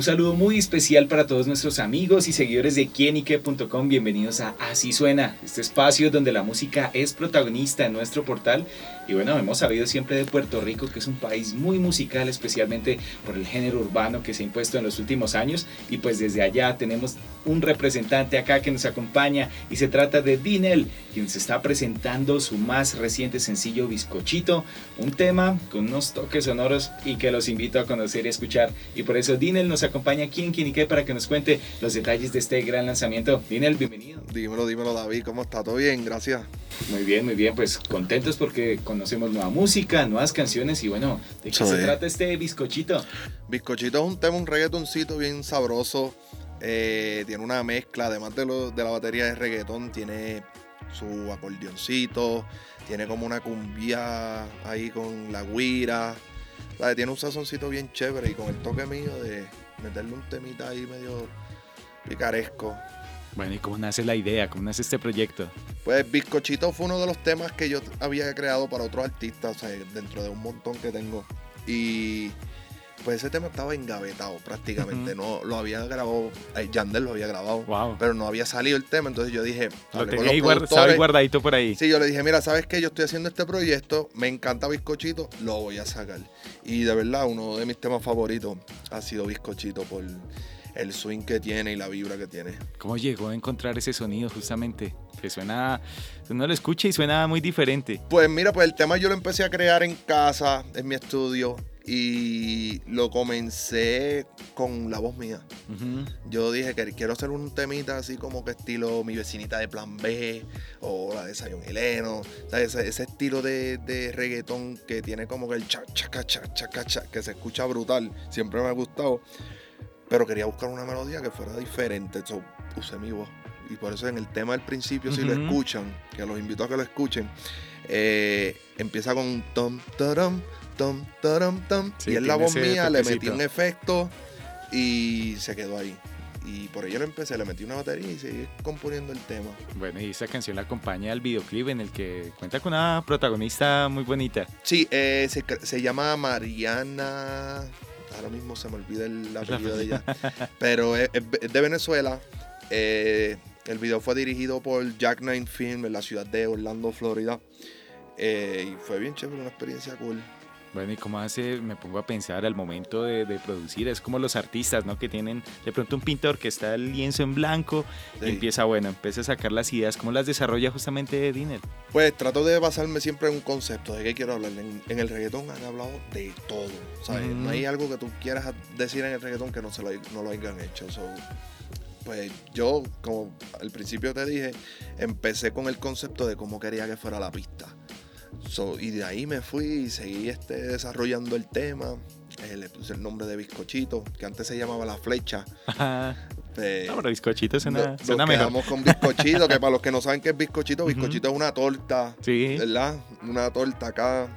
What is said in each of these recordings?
Un saludo muy especial para todos nuestros amigos y seguidores de quienique.com. Bienvenidos a Así Suena, este espacio donde la música es protagonista en nuestro portal. Y bueno, hemos sabido siempre de Puerto Rico, que es un país muy musical, especialmente por el género urbano que se ha impuesto en los últimos años. Y pues desde allá tenemos un representante acá que nos acompaña y se trata de Dinel, quien se está presentando su más reciente sencillo Bizcochito, un tema con unos toques sonoros y que los invito a conocer y escuchar. Y por eso Dinel nos acompaña aquí en Quinique para que nos cuente los detalles de este gran lanzamiento. Dinel, bienvenido. Dímelo, dímelo David, ¿cómo está? ¿Todo bien? Gracias. Muy bien, muy bien, pues contentos porque conocemos nueva música, nuevas canciones y bueno, ¿de qué se trata este bizcochito? Bizcochito es un tema, un reggaetoncito bien sabroso, eh, tiene una mezcla, además de, lo, de la batería de reggaetón, tiene su acordeoncito, tiene como una cumbia ahí con la guira, tiene un sazoncito bien chévere y con el toque mío de meterle un temita ahí medio picaresco. Bueno, ¿y cómo nace la idea? ¿Cómo nace este proyecto? Pues Bizcochito fue uno de los temas que yo había creado para otros artistas, o sea, dentro de un montón que tengo. Y pues ese tema estaba engavetado prácticamente. No lo había grabado, eh, Yandel lo había grabado, pero no había salido el tema. Entonces yo dije, lo tenía ahí guardadito por ahí. Sí, yo le dije, mira, ¿sabes qué? Yo estoy haciendo este proyecto, me encanta Bizcochito, lo voy a sacar. Y de verdad, uno de mis temas favoritos ha sido Bizcochito por el swing que tiene y la vibra que tiene. ¿Cómo llegó a encontrar ese sonido justamente? Que suena, uno lo escucha y suena muy diferente. Pues mira, pues el tema yo lo empecé a crear en casa, en mi estudio, y lo comencé con la voz mía. Yo dije que quiero hacer un temita así como que estilo mi vecinita de Plan B o la de Sayon Heleno, ese, ese, estilo de, de, reggaetón que tiene como que el cha cha cha cha cha que se escucha brutal, siempre me ha gustado pero quería buscar una melodía que fuera diferente, entonces usé mi voz. Y por eso en el tema del principio, si lo escuchan, que los invito a que lo escuchen, eh, empieza con tom, taram, tom, taram, tom. y es la voz mía, le metí un efecto y se quedó ahí. Y por ello lo empecé, le metí una batería y seguí componiendo el tema. Bueno, y esa canción la acompaña al videoclip en el que cuenta con una protagonista muy bonita. Sí, eh, se, se llama Mariana ahora mismo se me olvida el apellido de ella, pero es, de Venezuela. Eh, el video fue dirigido por Jack Nine Film en la ciudad de Orlando, Florida. Eh, y fue bien chévere, una experiencia cool. Bueno, y cómo hace, me pongo a pensar al momento de, producir, es como los artistas, ¿no? Que tienen de pronto un pintor que está el lienzo en blanco y empieza, bueno, empieza a sacar las ideas, ¿cómo las desarrolla justamente Diner? Pues trato de basarme siempre en un concepto, ¿de qué quiero hablar? En, el reggaetón han hablado de todo, ¿sabes? No hay algo que tú quieras decir en el reggaetón que no, se lo, no lo hayan hecho, pues yo, como al principio te dije, empecé con el concepto de cómo quería que fuera la pista y de ahí me fui y seguí este, desarrollando el tema. Eh, le puse el nombre de Bizcochito, que antes se llamaba La Flecha. Pues, no, pero bizcochito suena, nos quedamos con bizcochito, que para los que no saben qué es bizcochito, bizcochito es una torta, sí. ¿verdad? Una torta acá.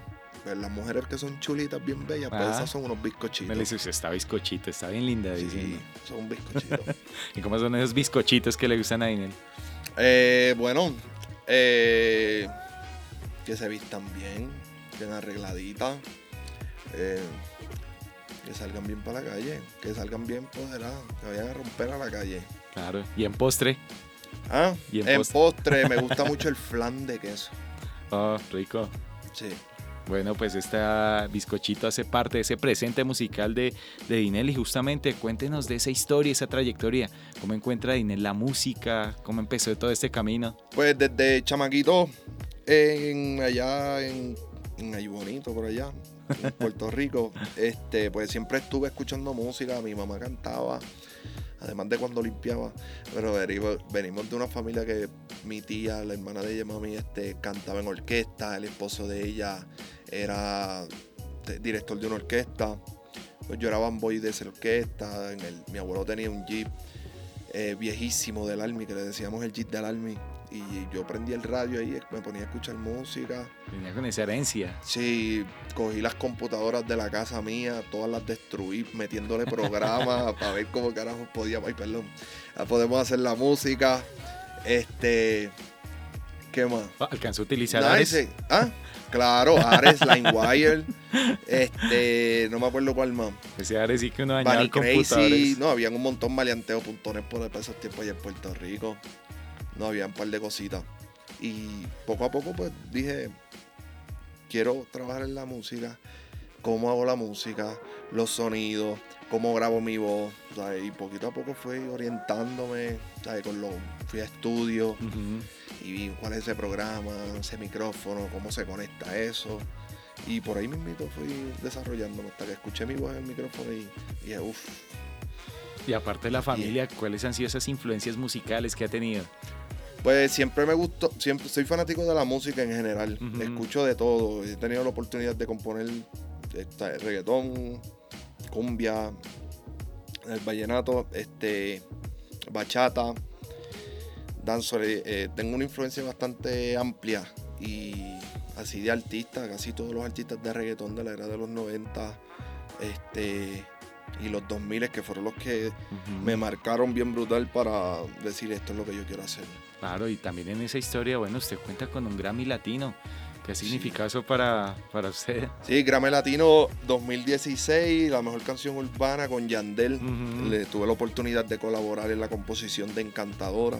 Pues las mujeres que son chulitas, bien bellas, pues esas son unos bizcochitos. Me le dice, está bizcochito, está bien linda. Sí, son bizcochitos. ¿Y cómo son esos bizcochitos que le gustan a Inel? Eh, bueno, eh, que se vistan bien, bien arregladitas, eh, que salgan bien para la calle, que salgan bien poderadas, que vayan a romper a la calle. Claro, y en postre. Ah, en, postre? me gusta mucho el flan de queso. Oh, rico. Sí. Bueno, pues este bizcochito hace parte de ese presente musical de, de Dinel y justamente cuéntenos de esa historia, esa trayectoria. ¿Cómo encuentra Dinel la música? ¿Cómo empezó todo este camino? Pues desde chamaquito en, allá en, en Bonito, por allá, en Puerto Rico, este, pues siempre estuve escuchando música, mi mamá cantaba, además de cuando limpiaba, pero venimos, de una familia que mi tía, la hermana de ella, mami, este, cantaba en orquesta, el esposo de ella era director de una orquesta, pues yo era bamboy de esa orquesta, en el, mi abuelo tenía un jeep eh, viejísimo del Army, que le decíamos el jeep del Army, y yo prendí el radio ahí, me ponía a escuchar música. Venía con esa herencia. Sí, cogí las computadoras de la casa mía, todas las destruí, metiéndole programas para ver cómo carajo podíamos, ay, perdón, ah, podemos hacer la música. Este, ¿qué más? Ah, ¿Alcanzó a utilizar Ares? ¿Ah? Claro, Ares, LineWire, este, no me acuerdo cuál más. Ese Ares sí que uno dañaba Crazy, no, habían un montón maleanteo.net por esos tiempos allá en Puerto Rico. No, había un par de cositas. Y poco a poco pues dije, quiero trabajar en la música, cómo hago la música, los sonidos, cómo grabo mi voz. Y poquito a poco fui orientándome, Con lo, fui a estudio y vi cuál es ese programa, ese micrófono, cómo se conecta eso. Y por ahí mismo fui desarrollándome hasta que escuché mi voz en el micrófono y, dije, uff. Y aparte de la familia, ¿cuáles han sido esas influencias musicales que ha tenido? Pues siempre me gustó, siempre soy fanático de la música en general. Escucho de todo. He tenido la oportunidad de componer reggaetón, cumbia, el vallenato, este, bachata, danzo. Eh, tengo una influencia bastante amplia y así de artistas, casi todos los artistas de reggaetón de la era de los 90 este, y los 2000 que fueron los que me marcaron bien brutal para decir esto es lo que yo quiero hacer. Claro, y también en esa historia, bueno, usted cuenta con un Grammy Latino. ¿Qué significa eso para, para usted? Sí, Grammy Latino 2016, la mejor canción urbana con Yandel. Le tuve la oportunidad de colaborar en la composición de Encantadora.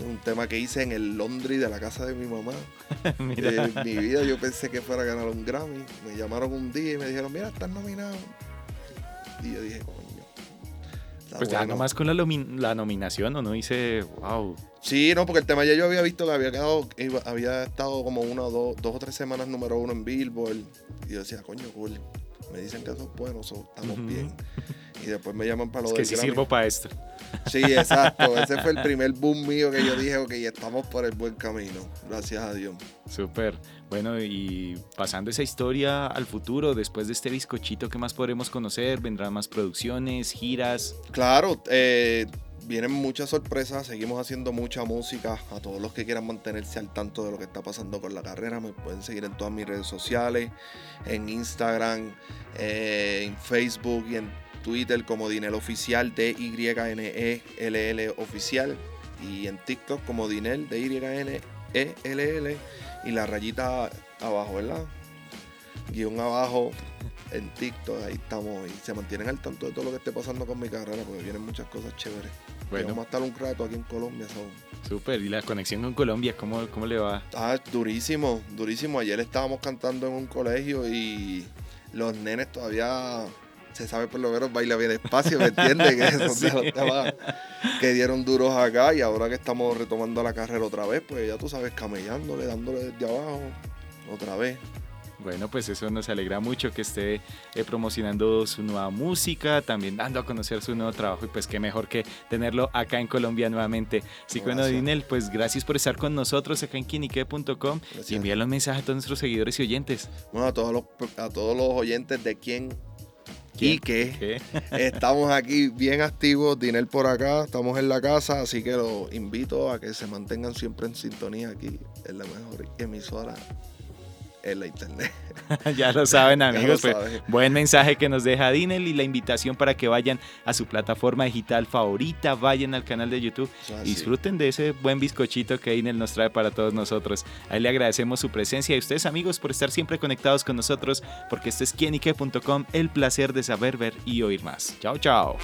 Un tema que hice en el Londres de la casa de mi mamá. mira. En mi vida yo pensé que fuera a ganar un Grammy. Me llamaron un día y me dijeron, mira, estás nominado. Y yo dije, coño. Pues ya nomás con la, la nominación, ¿o no? Hice, wow. Sí, no, porque el tema ya yo había visto que había quedado, había estado como una o dos, dos o tres semanas número uno en Billboard. Y yo decía, coño, cool. Me dicen que eso es bueno, estamos bien. Y después me llaman para lo es que sí sirvo para esto. Sí, exacto. Ese fue el primer boom mío que yo dije, ok, estamos por el buen camino. Gracias a Dios. Súper. Bueno, y pasando esa historia al futuro, después de este bizcochito, ¿qué más podremos conocer? ¿Vendrán más producciones, giras? Claro, eh, vienen muchas sorpresas, seguimos haciendo mucha música. A todos los que quieran mantenerse al tanto de lo que está pasando con la carrera, me pueden seguir en todas mis redes sociales, en Instagram, eh, en Facebook y en Twitter como Dinel Oficial, D-Y-N-E-L-L Oficial. Y en TikTok como Dinel, D-Y-N-E-L-L. Y la rayita abajo, ¿verdad? Guión abajo en TikTok, ahí estamos. Y se mantienen al tanto de todo lo que esté pasando con mi carrera, porque vienen muchas cosas chéveres. Bueno. Vamos a estar un rato aquí en Colombia. Súper, ¿y la conexión con Colombia, cómo, cómo le va? Ah, durísimo, durísimo. Ayer estábamos cantando en un colegio y los nenes todavía se sabe por lo menos baila bien despacio, ¿me entiendes? Que dieron duros acá y ahora que estamos retomando la carrera otra vez, pues ya tú sabes, camellándole, dándole desde abajo, otra vez. Bueno, pues eso nos alegra mucho que esté eh, promocionando su nueva música, también dando a conocer su nuevo trabajo y pues qué mejor que tenerlo acá en Colombia nuevamente. Así que bueno, Dinel, pues gracias por estar con nosotros acá en quinique.com y envíale un mensaje a todos nuestros seguidores y oyentes. Bueno, a todos los, a todos los oyentes de quien y que estamos aquí bien activos, Dinel por acá, estamos en la casa, así que los invito a que se mantengan siempre en sintonía aquí, en la mejor emisora en la internet. ya lo saben amigos, pues, buen mensaje que nos deja Dinel y la invitación para que vayan a su plataforma digital favorita, vayan al canal de YouTube, disfruten de ese buen bizcochito que Dinel nos trae para todos nosotros. Ahí le agradecemos su presencia y ustedes amigos por estar siempre conectados con nosotros, porque esto es quienique.com, el placer de saber, ver y oír más. Chao, chao.